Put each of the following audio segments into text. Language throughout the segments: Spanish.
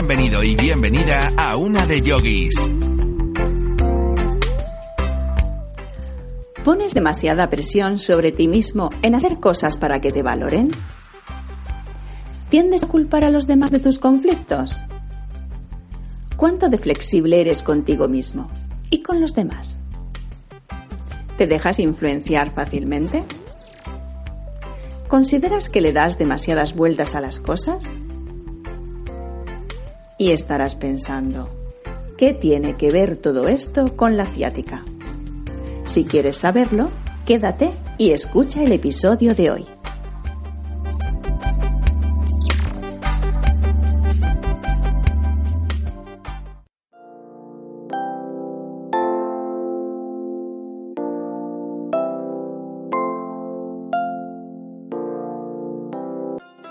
Bienvenido y bienvenida a una de yogis. ¿Pones demasiada presión sobre ti mismo en hacer cosas para que te valoren? ¿Tiendes a culpar a los demás de tus conflictos? ¿Cuánto de flexible eres contigo mismo y con los demás? ¿Te dejas influenciar fácilmente? ¿Consideras que le das demasiadas vueltas a las cosas? Y estarás pensando, ¿qué tiene que ver todo esto con la ciática? Si quieres saberlo, quédate y escucha el episodio de hoy.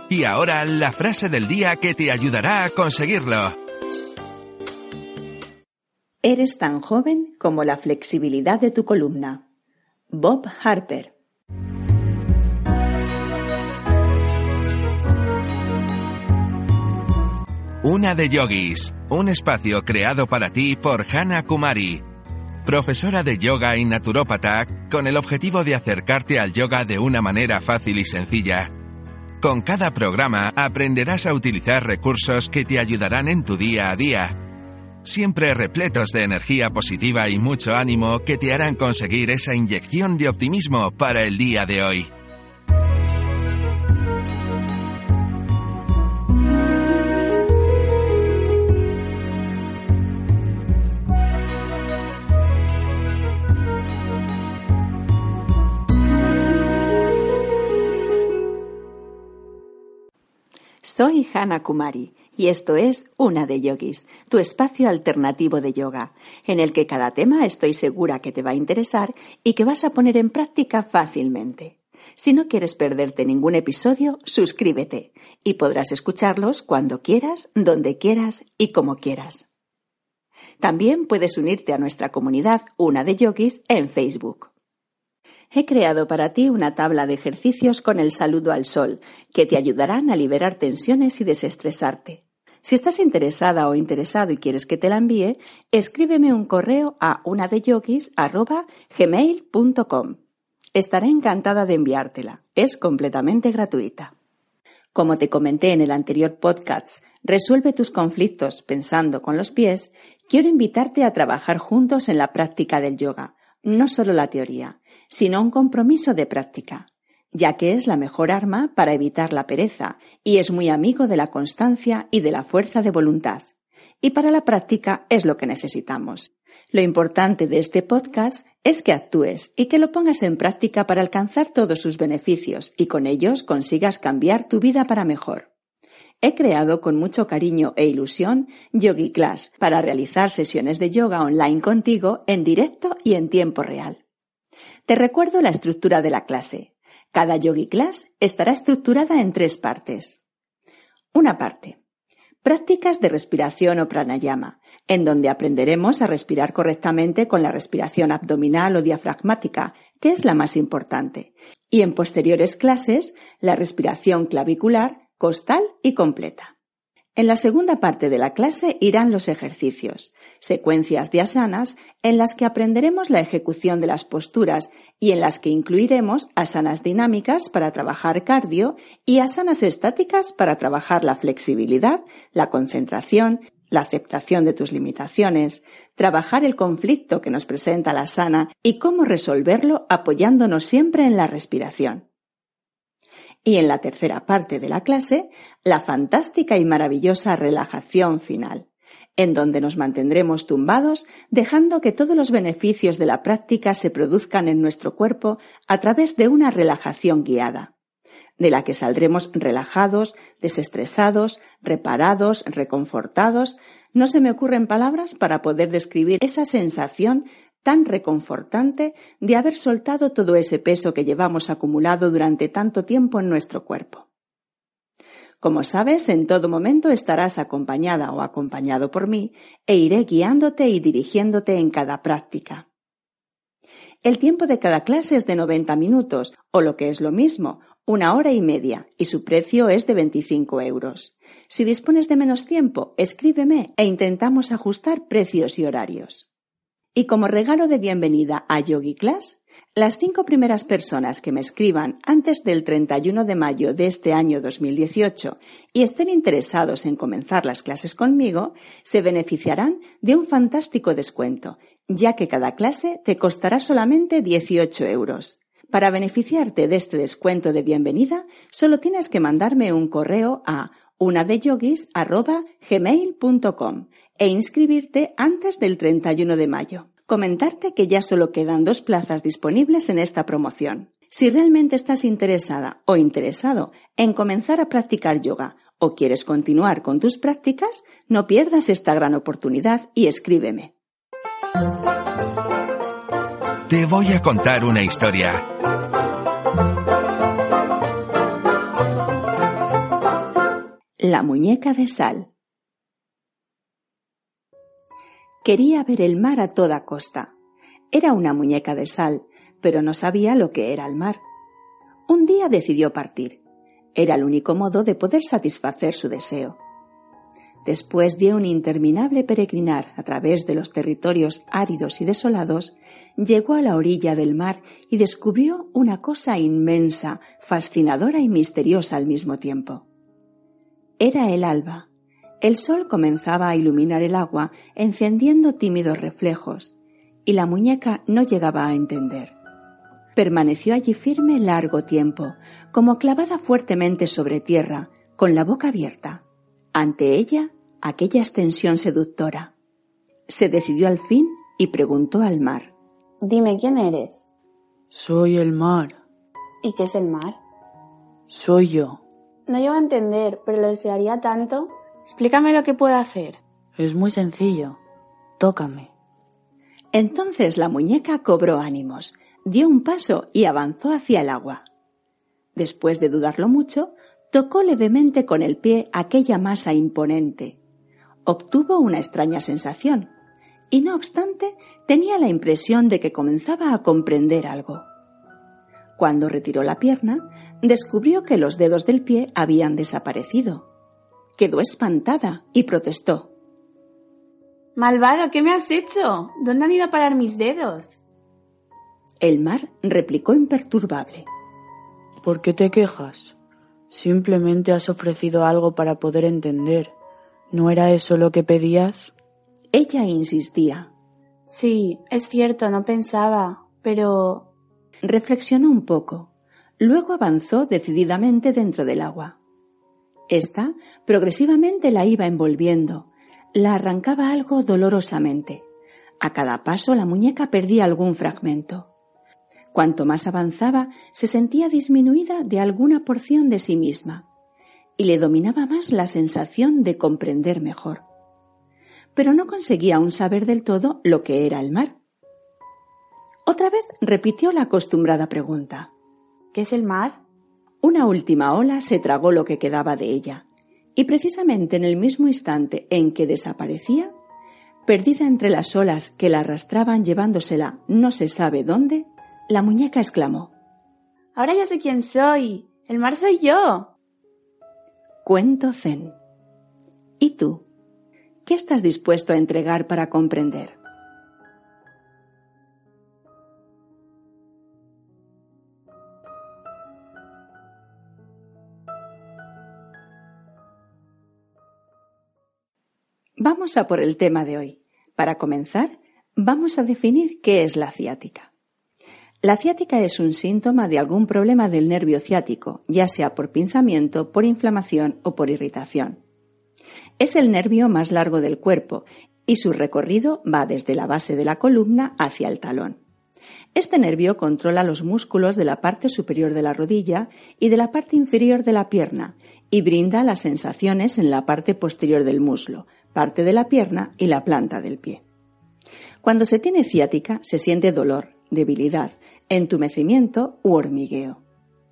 Y ahora la frase del día que te ayudará a conseguirlo. Eres tan joven como la flexibilidad de tu columna. Bob Harper. Una de Yogis, un espacio creado para ti por Hannah Kumari, profesora de yoga y naturópata, con el objetivo de acercarte al yoga de una manera fácil y sencilla. Con cada programa aprenderás a utilizar recursos que te ayudarán en tu día a día siempre repletos de energía positiva y mucho ánimo que te harán conseguir esa inyección de optimismo para el día de hoy. Soy Hannah Kumari y esto es Una de Yogis, tu espacio alternativo de yoga, en el que cada tema estoy segura que te va a interesar y que vas a poner en práctica fácilmente. Si no quieres perderte ningún episodio, suscríbete y podrás escucharlos cuando quieras, donde quieras y como quieras. También puedes unirte a nuestra comunidad Una de Yogis en Facebook. He creado para ti una tabla de ejercicios con el saludo al sol, que te ayudarán a liberar tensiones y desestresarte. Si estás interesada o interesado y quieres que te la envíe, escríbeme un correo a unadeyogis.gmail.com. Estaré encantada de enviártela. Es completamente gratuita. Como te comenté en el anterior podcast, Resuelve tus conflictos pensando con los pies, quiero invitarte a trabajar juntos en la práctica del yoga, no solo la teoría, sino un compromiso de práctica ya que es la mejor arma para evitar la pereza y es muy amigo de la constancia y de la fuerza de voluntad. Y para la práctica es lo que necesitamos. Lo importante de este podcast es que actúes y que lo pongas en práctica para alcanzar todos sus beneficios y con ellos consigas cambiar tu vida para mejor. He creado con mucho cariño e ilusión Yogi Class para realizar sesiones de yoga online contigo en directo y en tiempo real. Te recuerdo la estructura de la clase. Cada yogi class estará estructurada en tres partes. Una parte. Prácticas de respiración o pranayama, en donde aprenderemos a respirar correctamente con la respiración abdominal o diafragmática, que es la más importante. Y en posteriores clases, la respiración clavicular, costal y completa. En la segunda parte de la clase irán los ejercicios, secuencias de asanas en las que aprenderemos la ejecución de las posturas y en las que incluiremos asanas dinámicas para trabajar cardio y asanas estáticas para trabajar la flexibilidad, la concentración, la aceptación de tus limitaciones, trabajar el conflicto que nos presenta la asana y cómo resolverlo apoyándonos siempre en la respiración. Y en la tercera parte de la clase, la fantástica y maravillosa relajación final, en donde nos mantendremos tumbados dejando que todos los beneficios de la práctica se produzcan en nuestro cuerpo a través de una relajación guiada, de la que saldremos relajados, desestresados, reparados, reconfortados. No se me ocurren palabras para poder describir esa sensación tan reconfortante de haber soltado todo ese peso que llevamos acumulado durante tanto tiempo en nuestro cuerpo. Como sabes, en todo momento estarás acompañada o acompañado por mí e iré guiándote y dirigiéndote en cada práctica. El tiempo de cada clase es de 90 minutos, o lo que es lo mismo, una hora y media y su precio es de 25 euros. Si dispones de menos tiempo, escríbeme e intentamos ajustar precios y horarios. Y como regalo de bienvenida a Yogi Class, las cinco primeras personas que me escriban antes del 31 de mayo de este año 2018 y estén interesados en comenzar las clases conmigo se beneficiarán de un fantástico descuento, ya que cada clase te costará solamente 18 euros. Para beneficiarte de este descuento de bienvenida, solo tienes que mandarme un correo a unadeyogis.gmail.com e inscribirte antes del 31 de mayo comentarte que ya solo quedan dos plazas disponibles en esta promoción. Si realmente estás interesada o interesado en comenzar a practicar yoga o quieres continuar con tus prácticas, no pierdas esta gran oportunidad y escríbeme. Te voy a contar una historia. La muñeca de sal. Quería ver el mar a toda costa. Era una muñeca de sal, pero no sabía lo que era el mar. Un día decidió partir. Era el único modo de poder satisfacer su deseo. Después de un interminable peregrinar a través de los territorios áridos y desolados, llegó a la orilla del mar y descubrió una cosa inmensa, fascinadora y misteriosa al mismo tiempo. Era el alba, el sol comenzaba a iluminar el agua, encendiendo tímidos reflejos, y la muñeca no llegaba a entender. Permaneció allí firme largo tiempo, como clavada fuertemente sobre tierra, con la boca abierta. Ante ella, aquella extensión seductora. Se decidió al fin y preguntó al mar. Dime quién eres. Soy el mar. ¿Y qué es el mar? Soy yo. No llevo a entender, pero lo desearía tanto. Explícame lo que puedo hacer. Es muy sencillo. Tócame. Entonces la muñeca cobró ánimos, dio un paso y avanzó hacia el agua. Después de dudarlo mucho, tocó levemente con el pie aquella masa imponente. Obtuvo una extraña sensación, y no obstante tenía la impresión de que comenzaba a comprender algo. Cuando retiró la pierna, descubrió que los dedos del pie habían desaparecido quedó espantada y protestó. Malvado, ¿qué me has hecho? ¿Dónde han ido a parar mis dedos? El mar replicó imperturbable. ¿Por qué te quejas? Simplemente has ofrecido algo para poder entender. ¿No era eso lo que pedías? Ella insistía. Sí, es cierto, no pensaba, pero... Reflexionó un poco. Luego avanzó decididamente dentro del agua. Esta progresivamente la iba envolviendo, la arrancaba algo dolorosamente. A cada paso la muñeca perdía algún fragmento. Cuanto más avanzaba, se sentía disminuida de alguna porción de sí misma, y le dominaba más la sensación de comprender mejor. Pero no conseguía aún saber del todo lo que era el mar. Otra vez repitió la acostumbrada pregunta. ¿Qué es el mar? Una última ola se tragó lo que quedaba de ella, y precisamente en el mismo instante en que desaparecía, perdida entre las olas que la arrastraban llevándosela no se sabe dónde, la muñeca exclamó Ahora ya sé quién soy. El mar soy yo. Cuento Zen. ¿Y tú? ¿Qué estás dispuesto a entregar para comprender? Vamos a por el tema de hoy. Para comenzar, vamos a definir qué es la ciática. La ciática es un síntoma de algún problema del nervio ciático, ya sea por pinzamiento, por inflamación o por irritación. Es el nervio más largo del cuerpo y su recorrido va desde la base de la columna hacia el talón. Este nervio controla los músculos de la parte superior de la rodilla y de la parte inferior de la pierna y brinda las sensaciones en la parte posterior del muslo, parte de la pierna y la planta del pie. Cuando se tiene ciática se siente dolor, debilidad, entumecimiento u hormigueo.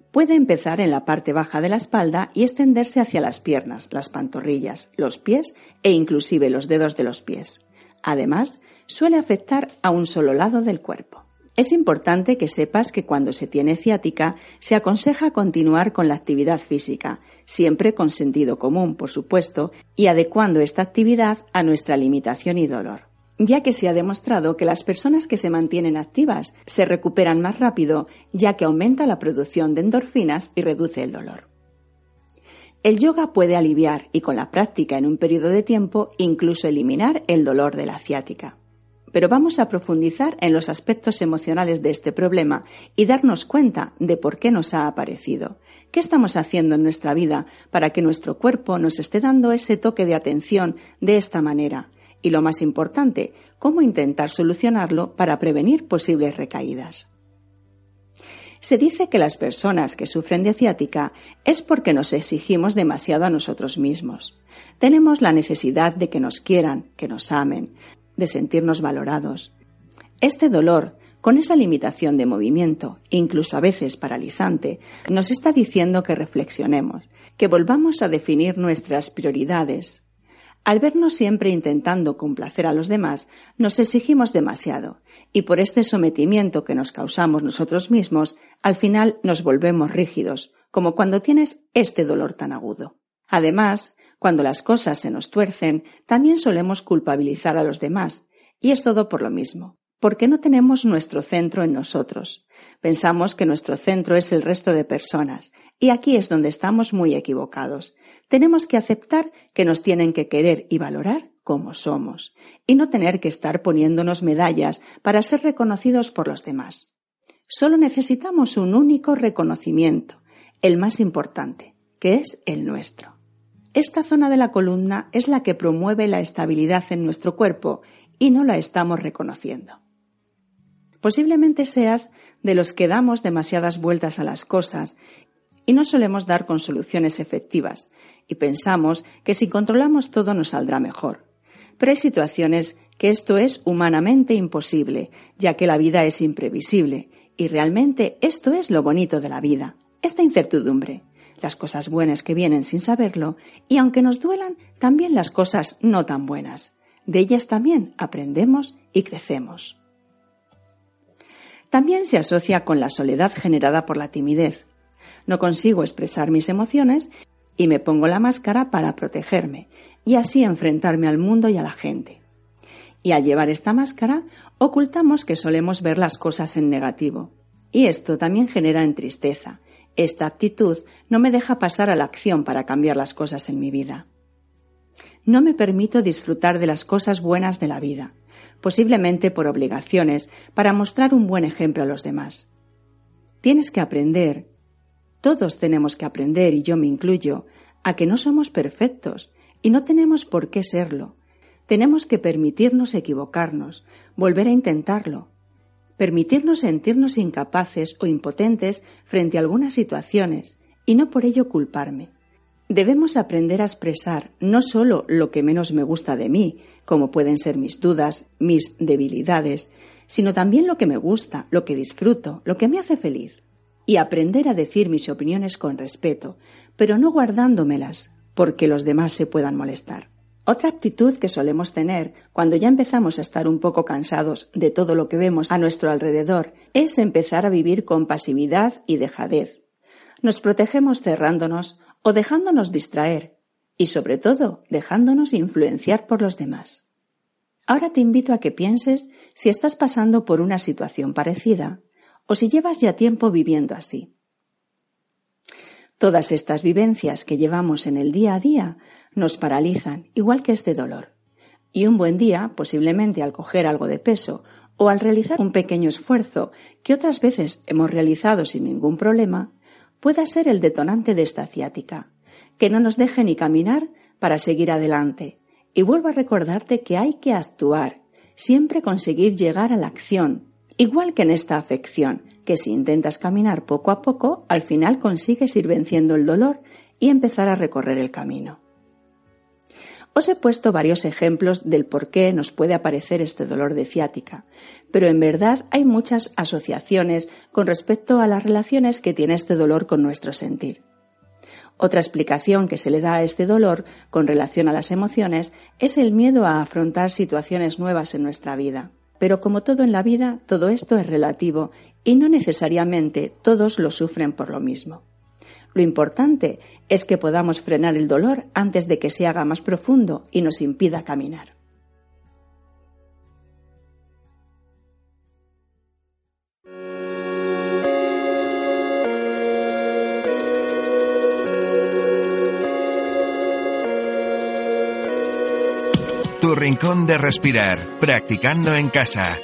Puede empezar en la parte baja de la espalda y extenderse hacia las piernas, las pantorrillas, los pies e inclusive los dedos de los pies. Además, suele afectar a un solo lado del cuerpo. Es importante que sepas que cuando se tiene ciática se aconseja continuar con la actividad física, siempre con sentido común, por supuesto, y adecuando esta actividad a nuestra limitación y dolor, ya que se ha demostrado que las personas que se mantienen activas se recuperan más rápido, ya que aumenta la producción de endorfinas y reduce el dolor. El yoga puede aliviar y con la práctica en un periodo de tiempo incluso eliminar el dolor de la ciática pero vamos a profundizar en los aspectos emocionales de este problema y darnos cuenta de por qué nos ha aparecido. ¿Qué estamos haciendo en nuestra vida para que nuestro cuerpo nos esté dando ese toque de atención de esta manera? Y lo más importante, cómo intentar solucionarlo para prevenir posibles recaídas. Se dice que las personas que sufren de ciática es porque nos exigimos demasiado a nosotros mismos. Tenemos la necesidad de que nos quieran, que nos amen, de sentirnos valorados. Este dolor, con esa limitación de movimiento, incluso a veces paralizante, nos está diciendo que reflexionemos, que volvamos a definir nuestras prioridades. Al vernos siempre intentando complacer a los demás, nos exigimos demasiado, y por este sometimiento que nos causamos nosotros mismos, al final nos volvemos rígidos, como cuando tienes este dolor tan agudo. Además, cuando las cosas se nos tuercen, también solemos culpabilizar a los demás, y es todo por lo mismo, porque no tenemos nuestro centro en nosotros. Pensamos que nuestro centro es el resto de personas, y aquí es donde estamos muy equivocados. Tenemos que aceptar que nos tienen que querer y valorar como somos, y no tener que estar poniéndonos medallas para ser reconocidos por los demás. Solo necesitamos un único reconocimiento, el más importante, que es el nuestro. Esta zona de la columna es la que promueve la estabilidad en nuestro cuerpo y no la estamos reconociendo. Posiblemente seas de los que damos demasiadas vueltas a las cosas y no solemos dar con soluciones efectivas y pensamos que si controlamos todo nos saldrá mejor. Pero hay situaciones que esto es humanamente imposible, ya que la vida es imprevisible y realmente esto es lo bonito de la vida, esta incertidumbre las cosas buenas que vienen sin saberlo y aunque nos duelan, también las cosas no tan buenas. De ellas también aprendemos y crecemos. También se asocia con la soledad generada por la timidez. No consigo expresar mis emociones y me pongo la máscara para protegerme y así enfrentarme al mundo y a la gente. Y al llevar esta máscara, ocultamos que solemos ver las cosas en negativo. Y esto también genera en tristeza, esta actitud no me deja pasar a la acción para cambiar las cosas en mi vida. No me permito disfrutar de las cosas buenas de la vida, posiblemente por obligaciones, para mostrar un buen ejemplo a los demás. Tienes que aprender, todos tenemos que aprender, y yo me incluyo, a que no somos perfectos y no tenemos por qué serlo. Tenemos que permitirnos equivocarnos, volver a intentarlo, permitirnos sentirnos incapaces o impotentes frente a algunas situaciones y no por ello culparme. Debemos aprender a expresar no solo lo que menos me gusta de mí, como pueden ser mis dudas, mis debilidades, sino también lo que me gusta, lo que disfruto, lo que me hace feliz. Y aprender a decir mis opiniones con respeto, pero no guardándomelas porque los demás se puedan molestar. Otra actitud que solemos tener cuando ya empezamos a estar un poco cansados de todo lo que vemos a nuestro alrededor es empezar a vivir con pasividad y dejadez. Nos protegemos cerrándonos o dejándonos distraer y sobre todo dejándonos influenciar por los demás. Ahora te invito a que pienses si estás pasando por una situación parecida o si llevas ya tiempo viviendo así. Todas estas vivencias que llevamos en el día a día nos paralizan, igual que este dolor. Y un buen día, posiblemente al coger algo de peso o al realizar un pequeño esfuerzo que otras veces hemos realizado sin ningún problema, pueda ser el detonante de esta ciática, que no nos deje ni caminar para seguir adelante. Y vuelvo a recordarte que hay que actuar, siempre conseguir llegar a la acción, igual que en esta afección, que si intentas caminar poco a poco, al final consigues ir venciendo el dolor y empezar a recorrer el camino. Os he puesto varios ejemplos del por qué nos puede aparecer este dolor de ciática, pero en verdad hay muchas asociaciones con respecto a las relaciones que tiene este dolor con nuestro sentir. Otra explicación que se le da a este dolor con relación a las emociones es el miedo a afrontar situaciones nuevas en nuestra vida pero como todo en la vida, todo esto es relativo y no necesariamente todos lo sufren por lo mismo. Lo importante es que podamos frenar el dolor antes de que se haga más profundo y nos impida caminar. Tu rincón de respirar, practicando en casa.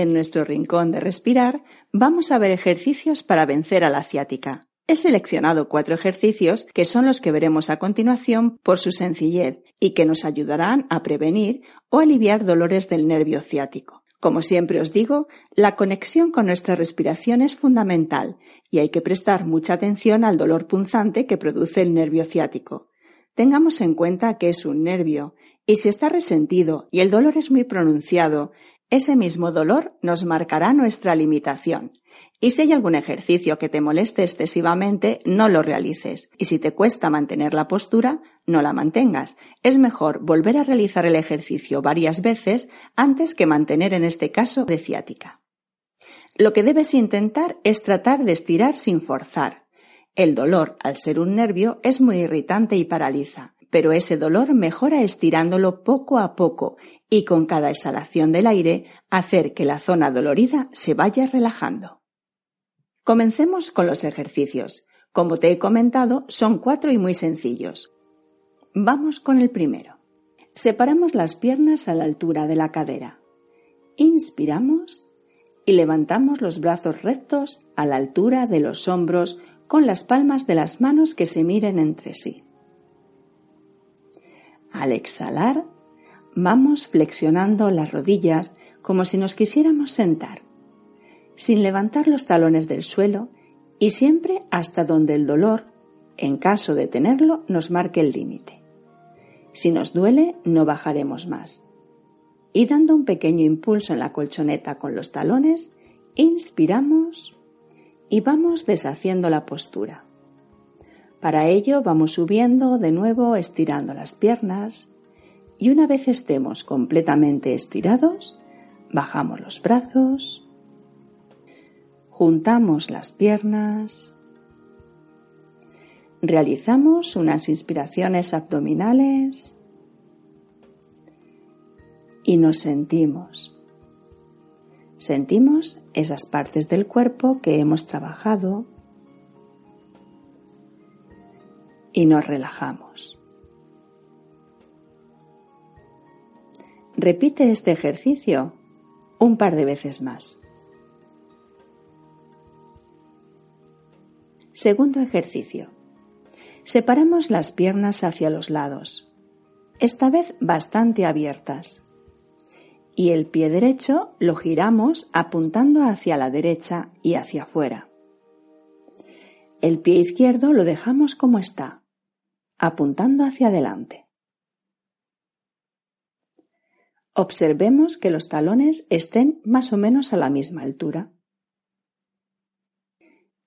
En nuestro rincón de respirar, vamos a ver ejercicios para vencer a la ciática. He seleccionado cuatro ejercicios que son los que veremos a continuación por su sencillez y que nos ayudarán a prevenir o aliviar dolores del nervio ciático. Como siempre os digo, la conexión con nuestra respiración es fundamental y hay que prestar mucha atención al dolor punzante que produce el nervio ciático. Tengamos en cuenta que es un nervio y si está resentido y el dolor es muy pronunciado, ese mismo dolor nos marcará nuestra limitación. Y si hay algún ejercicio que te moleste excesivamente, no lo realices. Y si te cuesta mantener la postura, no la mantengas. Es mejor volver a realizar el ejercicio varias veces antes que mantener en este caso de ciática. Lo que debes intentar es tratar de estirar sin forzar. El dolor, al ser un nervio, es muy irritante y paraliza, pero ese dolor mejora estirándolo poco a poco y con cada exhalación del aire hacer que la zona dolorida se vaya relajando. Comencemos con los ejercicios. Como te he comentado, son cuatro y muy sencillos. Vamos con el primero. Separamos las piernas a la altura de la cadera. Inspiramos y levantamos los brazos rectos a la altura de los hombros con las palmas de las manos que se miren entre sí. Al exhalar, vamos flexionando las rodillas como si nos quisiéramos sentar, sin levantar los talones del suelo y siempre hasta donde el dolor, en caso de tenerlo, nos marque el límite. Si nos duele, no bajaremos más. Y dando un pequeño impulso en la colchoneta con los talones, inspiramos y vamos deshaciendo la postura. Para ello vamos subiendo de nuevo estirando las piernas y una vez estemos completamente estirados, bajamos los brazos, juntamos las piernas, realizamos unas inspiraciones abdominales y nos sentimos. Sentimos esas partes del cuerpo que hemos trabajado y nos relajamos. Repite este ejercicio un par de veces más. Segundo ejercicio. Separamos las piernas hacia los lados, esta vez bastante abiertas y el pie derecho lo giramos apuntando hacia la derecha y hacia afuera. El pie izquierdo lo dejamos como está, apuntando hacia adelante. Observemos que los talones estén más o menos a la misma altura.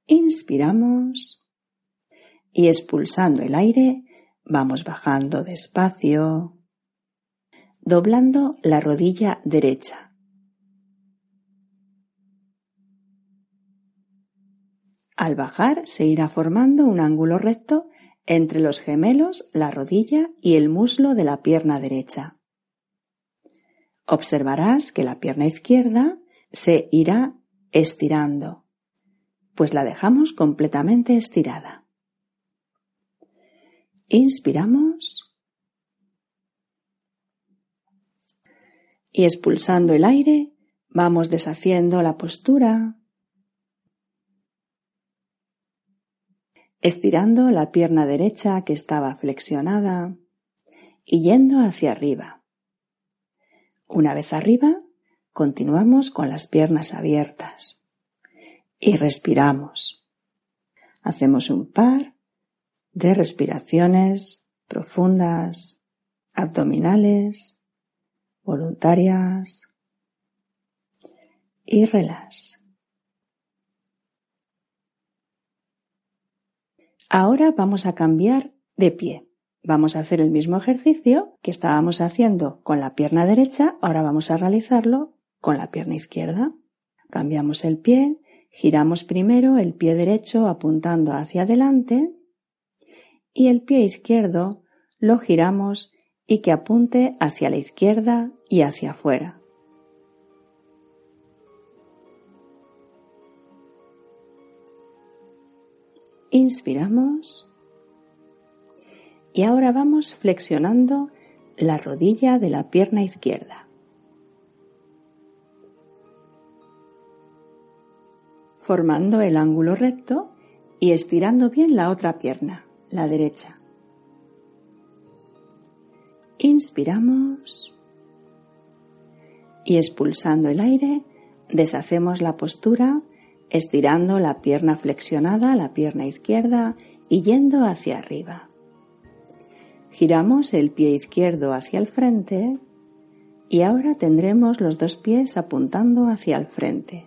Inspiramos y expulsando el aire vamos bajando despacio, doblando la rodilla derecha. Al bajar se irá formando un ángulo recto entre los gemelos, la rodilla y el muslo de la pierna derecha. Observarás que la pierna izquierda se irá estirando, pues la dejamos completamente estirada. Inspiramos y expulsando el aire vamos deshaciendo la postura, estirando la pierna derecha que estaba flexionada y yendo hacia arriba. Una vez arriba, continuamos con las piernas abiertas y respiramos. Hacemos un par de respiraciones profundas, abdominales, voluntarias y relax. Ahora vamos a cambiar de pie. Vamos a hacer el mismo ejercicio que estábamos haciendo con la pierna derecha, ahora vamos a realizarlo con la pierna izquierda. Cambiamos el pie, giramos primero el pie derecho apuntando hacia adelante y el pie izquierdo lo giramos y que apunte hacia la izquierda y hacia afuera. Inspiramos y ahora vamos flexionando la rodilla de la pierna izquierda. Formando el ángulo recto y estirando bien la otra pierna, la derecha. Inspiramos y expulsando el aire deshacemos la postura estirando la pierna flexionada, la pierna izquierda y yendo hacia arriba. Giramos el pie izquierdo hacia el frente y ahora tendremos los dos pies apuntando hacia el frente.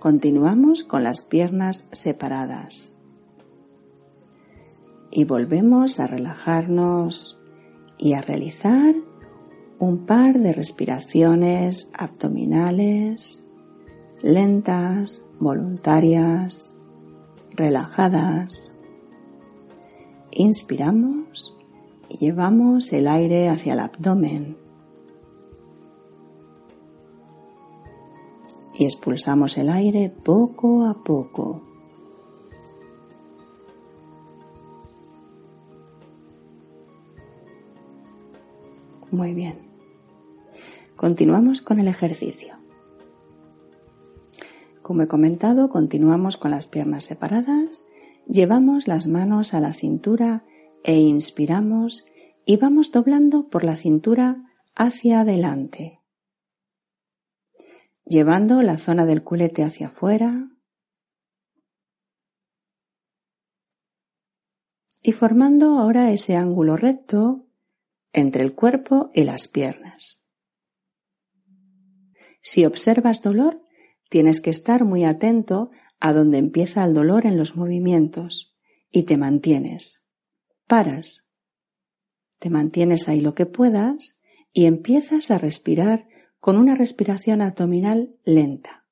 Continuamos con las piernas separadas. Y volvemos a relajarnos y a realizar un par de respiraciones abdominales lentas, voluntarias, relajadas. Inspiramos y llevamos el aire hacia el abdomen. Y expulsamos el aire poco a poco. Muy bien. Continuamos con el ejercicio. Como he comentado, continuamos con las piernas separadas, llevamos las manos a la cintura e inspiramos y vamos doblando por la cintura hacia adelante, llevando la zona del culete hacia afuera y formando ahora ese ángulo recto entre el cuerpo y las piernas. Si observas dolor, Tienes que estar muy atento a donde empieza el dolor en los movimientos y te mantienes. Paras. Te mantienes ahí lo que puedas y empiezas a respirar con una respiración abdominal lenta,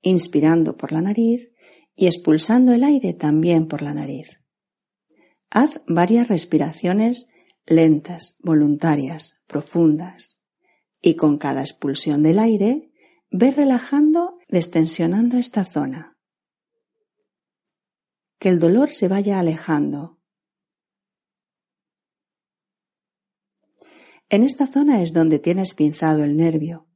inspirando por la nariz y expulsando el aire también por la nariz. Haz varias respiraciones lentas, voluntarias, profundas, y con cada expulsión del aire Ve relajando, destensionando esta zona. Que el dolor se vaya alejando. En esta zona es donde tienes pinzado el nervio.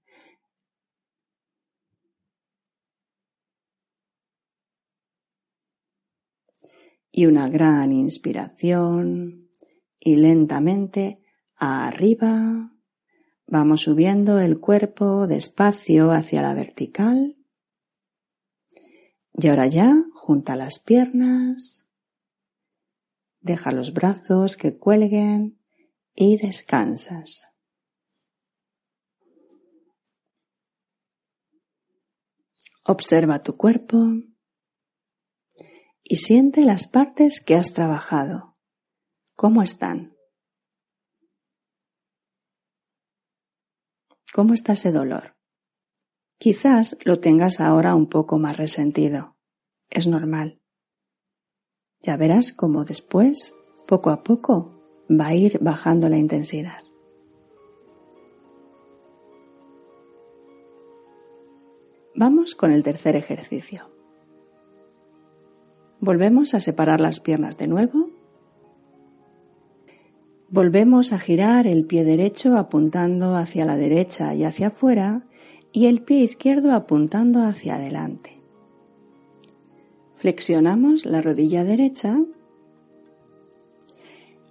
Y una gran inspiración y lentamente arriba Vamos subiendo el cuerpo despacio hacia la vertical. Y ahora ya, junta las piernas, deja los brazos que cuelguen y descansas. Observa tu cuerpo y siente las partes que has trabajado. ¿Cómo están? ¿Cómo está ese dolor? Quizás lo tengas ahora un poco más resentido. Es normal. Ya verás cómo después, poco a poco, va a ir bajando la intensidad. Vamos con el tercer ejercicio. Volvemos a separar las piernas de nuevo Volvemos a girar el pie derecho apuntando hacia la derecha y hacia afuera y el pie izquierdo apuntando hacia adelante. Flexionamos la rodilla derecha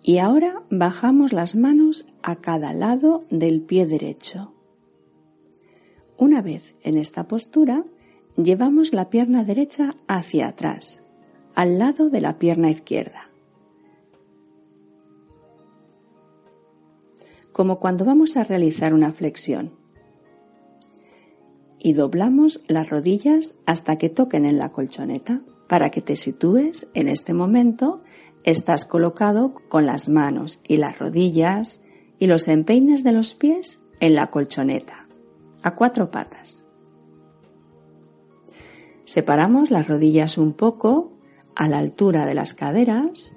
y ahora bajamos las manos a cada lado del pie derecho. Una vez en esta postura, llevamos la pierna derecha hacia atrás, al lado de la pierna izquierda. como cuando vamos a realizar una flexión. Y doblamos las rodillas hasta que toquen en la colchoneta para que te sitúes en este momento Estás colocado con las manos y las rodillas y los empeines de los pies en la colchoneta, a cuatro patas. Separamos las rodillas un poco a la altura de las caderas.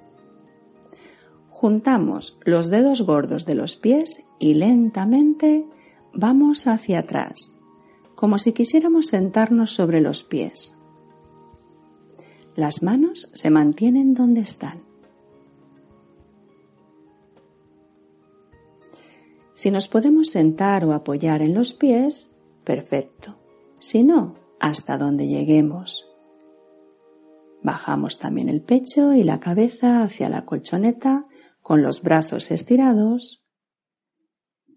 Juntamos los dedos gordos de los pies y lentamente vamos hacia atrás, como si quisiéramos sentarnos sobre los pies. Las manos se mantienen donde están. Si nos podemos sentar o apoyar en los pies, perfecto. Si no, hasta donde lleguemos. Bajamos también el pecho y la cabeza hacia la colchoneta con los brazos estirados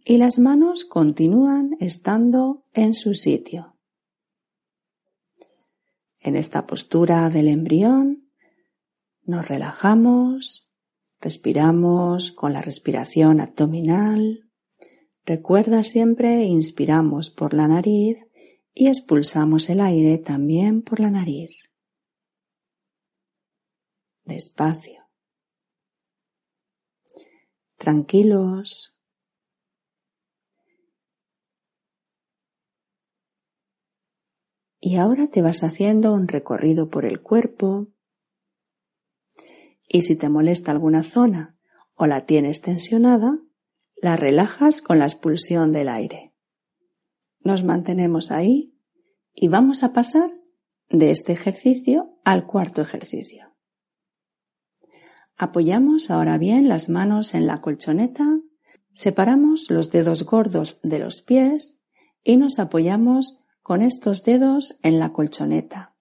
y las manos continúan estando en su sitio. En esta postura del embrión nos relajamos, respiramos con la respiración abdominal Recuerda siempre inspiramos por la nariz y expulsamos el aire también por la nariz. Despacio. Tranquilos. Y ahora te vas haciendo un recorrido por el cuerpo. Y si te molesta alguna zona o la tienes tensionada, la relajas con la expulsión del aire. Nos mantenemos ahí y vamos a pasar de este ejercicio al cuarto ejercicio. Apoyamos ahora bien las manos en la colchoneta, separamos los dedos gordos de los pies y nos apoyamos con estos dedos en la colchoneta.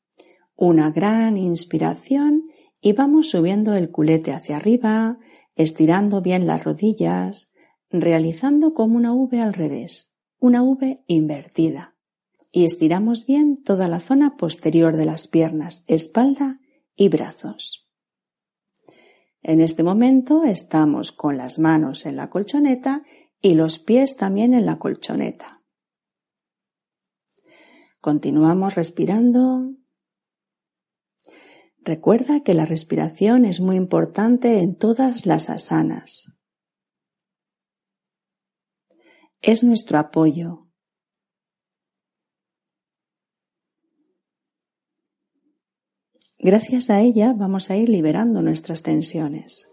Una gran inspiración y vamos subiendo el culete hacia arriba, estirando bien las rodillas, realizando como una V al revés, una V invertida. Y estiramos bien toda la zona posterior de las piernas, espalda y brazos. En este momento estamos con las manos en la colchoneta y los pies también en la colchoneta. Continuamos respirando. Recuerda que la respiración es muy importante en todas las asanas. es nuestro apoyo. Gracias a ella vamos a ir liberando nuestras tensiones.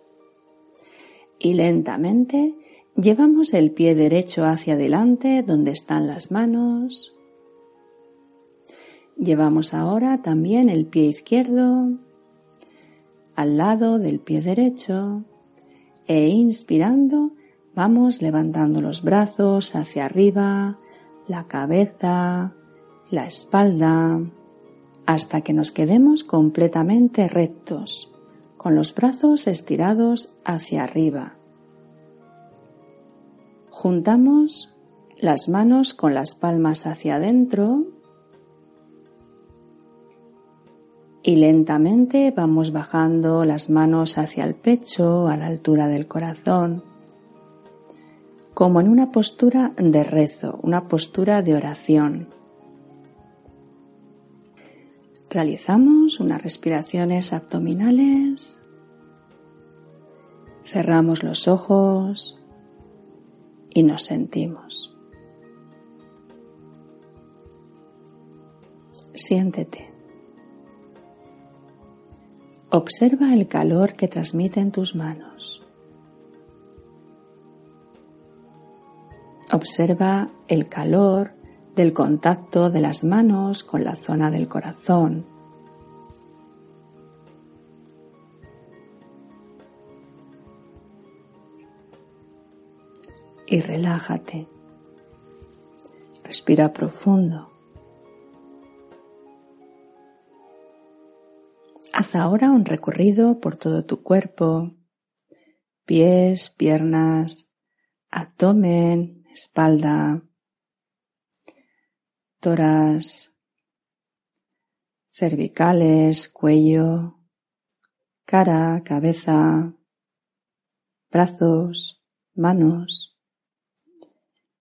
Y lentamente llevamos el pie derecho hacia adelante donde están las manos. Llevamos ahora también el pie izquierdo al lado del pie derecho e inspirando Vamos levantando los brazos hacia arriba, la cabeza, la espalda, hasta que nos quedemos completamente rectos, con los brazos estirados hacia arriba. Juntamos las manos con las palmas hacia adentro y lentamente vamos bajando las manos hacia el pecho a la altura del corazón como en una postura de rezo, una postura de oración. Realizamos unas respiraciones abdominales, cerramos los ojos y nos sentimos. Siéntete. Observa el calor que transmiten tus manos. Observa el calor del contacto de las manos con la zona del corazón. Y relájate. Respira profundo. Ahora un recorrido por todo tu cuerpo, pies, piernas, abdomen, espalda, toras, cervicales, cuello, cara, cabeza, brazos, manos.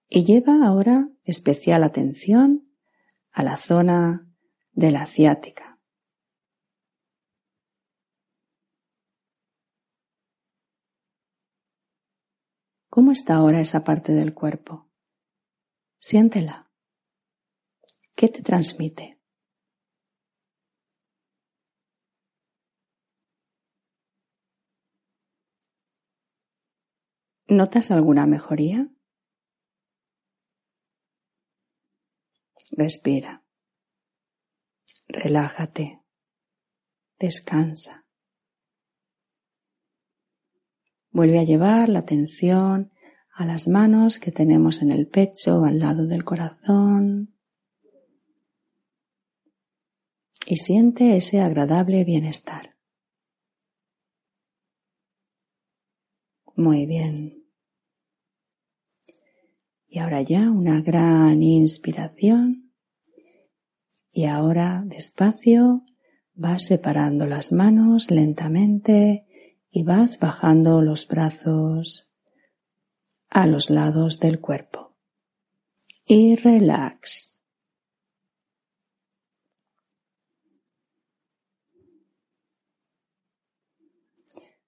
Y lleva ahora especial atención a la zona de la ciática. ¿Cómo está ahora esa parte del cuerpo? Siéntela. ¿Qué te transmite? ¿Notas alguna mejoría? Respira. Relájate. Descansa. Vuelve a llevar la atención a las manos que tenemos en el pecho al lado del corazón. Y siente ese agradable bienestar. Muy bien. Y ahora ya una gran inspiración. Y ahora despacio vas separando las manos lentamente y vas bajando los brazos a los lados del cuerpo. Y relax.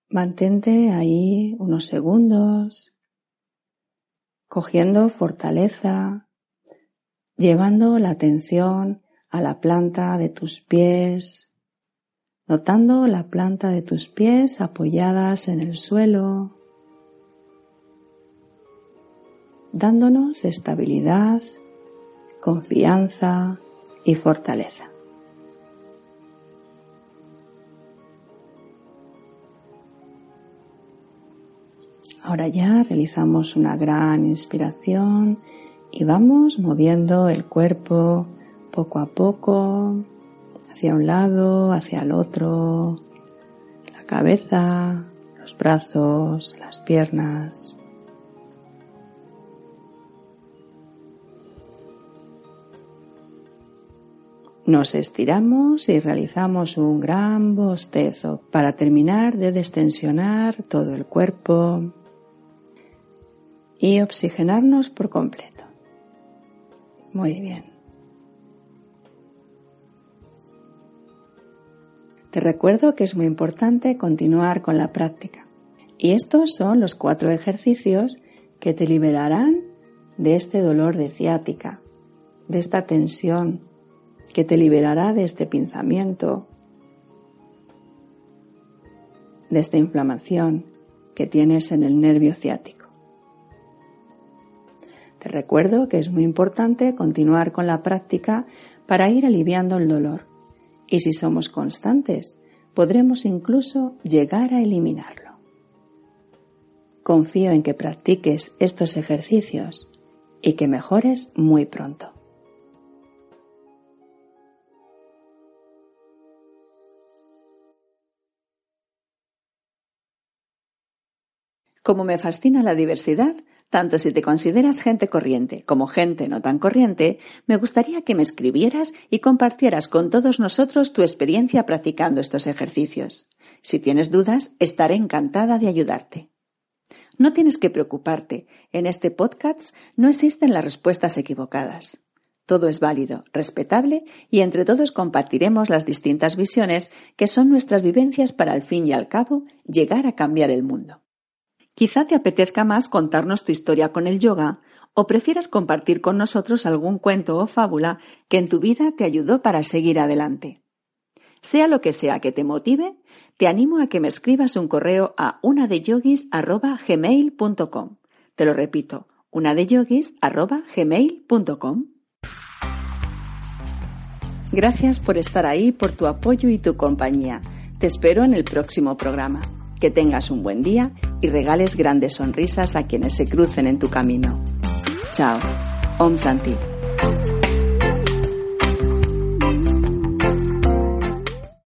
Mantente ahí unos segundos cogiendo fortaleza, llevando la atención a la planta de tus pies, notando la planta de tus pies apoyadas en el suelo, dándonos estabilidad, confianza y fortaleza. Ahora ya realizamos una gran inspiración y vamos moviendo el cuerpo poco a poco hacia un lado, hacia el otro, la cabeza, los brazos, las piernas. Nos estiramos y realizamos un gran bostezo para terminar de destensionar todo el cuerpo y oxigenarnos por completo. Muy bien. Te recuerdo que es muy importante continuar con la práctica. Y estos son los cuatro ejercicios que te liberarán de este dolor de ciática, de esta tensión, que te liberará de este pinzamiento, de esta inflamación que tienes en el nervio ciático. Te recuerdo que es muy importante continuar con la práctica para ir aliviando el dolor. Y si somos constantes, podremos incluso llegar a eliminarlo. Confío en que practiques estos ejercicios y que mejores muy pronto. Como me fascina la diversidad, tanto si te consideras gente corriente como gente no tan corriente, me gustaría que me escribieras y compartieras con todos nosotros tu experiencia practicando estos ejercicios. Si tienes dudas, estaré encantada de ayudarte. No tienes que preocuparte. En este podcast no existen las respuestas equivocadas. Todo es válido, respetable y entre todos compartiremos las distintas visiones que son nuestras vivencias para al fin y al cabo llegar a cambiar el mundo. Quizá te apetezca más contarnos tu historia con el yoga o prefieras compartir con nosotros algún cuento o fábula que en tu vida te ayudó para seguir adelante. Sea lo que sea que te motive, te animo a que me escribas un correo a unadeyogis.gmail.com. Te lo repito, unadeyogis.gmail.com. Gracias por estar ahí, por tu apoyo y tu compañía. Te espero en el próximo programa que tengas un buen día y regales grandes sonrisas a quienes se crucen en tu camino. Chao. Om Santi.